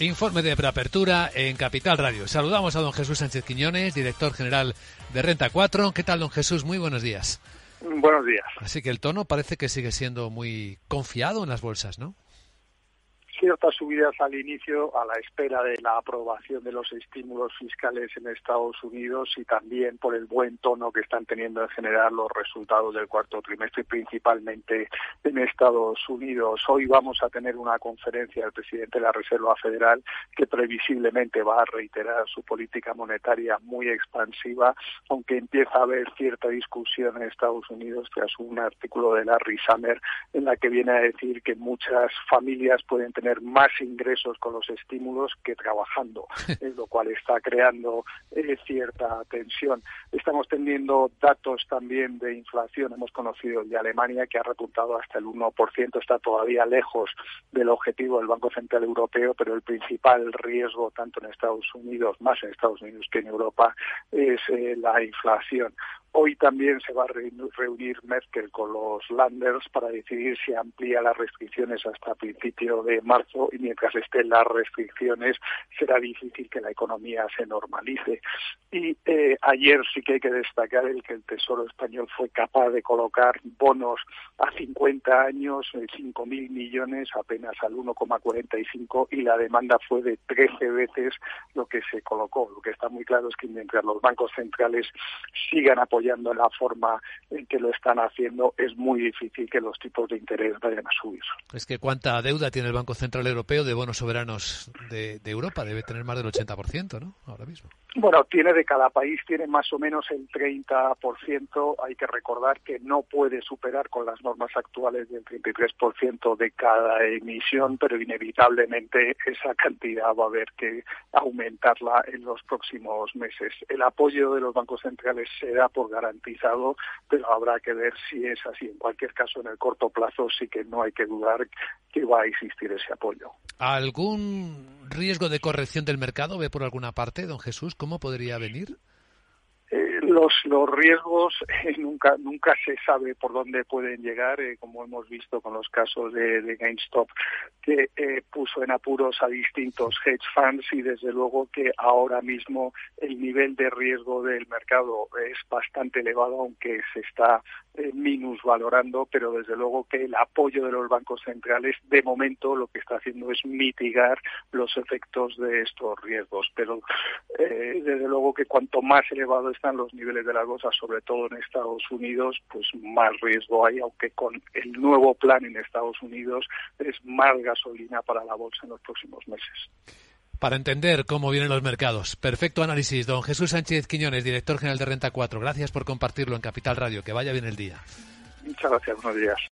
Informe de preapertura en Capital Radio. Saludamos a don Jesús Sánchez Quiñones, director general de Renta 4. ¿Qué tal, don Jesús? Muy buenos días. Buenos días. Así que el tono parece que sigue siendo muy confiado en las bolsas, ¿no? Ciertas subidas al inicio a la espera de la aprobación de los estímulos fiscales en Estados Unidos y también por el buen tono que están teniendo en general los resultados del cuarto trimestre, principalmente en Estados Unidos. Hoy vamos a tener una conferencia del presidente de la Reserva Federal que previsiblemente va a reiterar su política monetaria muy expansiva, aunque empieza a haber cierta discusión en Estados Unidos tras un artículo de Larry Summer en la que viene a decir que muchas familias pueden tener más ingresos con los estímulos que trabajando, lo cual está creando eh, cierta tensión. Estamos teniendo datos también de inflación, hemos conocido de Alemania que ha repuntado hasta el 1%, está todavía lejos del objetivo del Banco Central Europeo, pero el principal riesgo, tanto en Estados Unidos, más en Estados Unidos que en Europa, es eh, la inflación. Hoy también se va a reunir Merkel con los Landers para decidir si amplía las restricciones hasta principio de marzo y mientras estén las restricciones será difícil que la economía se normalice. Y eh, ayer sí que hay que destacar el que el Tesoro español fue capaz de colocar bonos a 50 años, 5.000 millones, apenas al 1,45 y la demanda fue de 13 veces lo que se colocó. Lo que está muy claro es que mientras los bancos centrales sigan apoyando apoyando la forma en que lo están haciendo, es muy difícil que los tipos de interés vayan a subir. Es que cuánta deuda tiene el Banco Central Europeo de bonos soberanos de, Europa, debe tener más del 80%, ¿no? Ahora mismo. Bueno, tiene de cada país, tiene más o menos el 30%. Hay que recordar que no puede superar con las normas actuales del 33% de cada emisión, pero inevitablemente esa cantidad va a haber que aumentarla en los próximos meses. El apoyo de los bancos centrales se da por garantizado, pero habrá que ver si es así. En cualquier caso, en el corto plazo sí que no hay que dudar que va a existir ese apoyo. ¿Algún riesgo de corrección del mercado ve por alguna parte, don Jesús? ¿Cómo podría venir? Los, los riesgos eh, nunca nunca se sabe por dónde pueden llegar, eh, como hemos visto con los casos de, GameStop, que eh, puso en apuros a distintos hedge funds y desde luego que ahora mismo el nivel de riesgo del mercado es bastante elevado, aunque se está minusvalorando, pero desde luego que el apoyo de los bancos centrales de momento lo que está haciendo es mitigar los efectos de estos riesgos. Pero desde luego que cuanto más elevado están los niveles de la cosa, sobre todo en Estados Unidos, pues más riesgo hay, aunque con el nuevo plan en Estados Unidos es más gasolina para la bolsa en los próximos meses. Para entender cómo vienen los mercados. Perfecto análisis. Don Jesús Sánchez Quiñones, director general de Renta 4. Gracias por compartirlo en Capital Radio. Que vaya bien el día. Muchas gracias. Buenos días.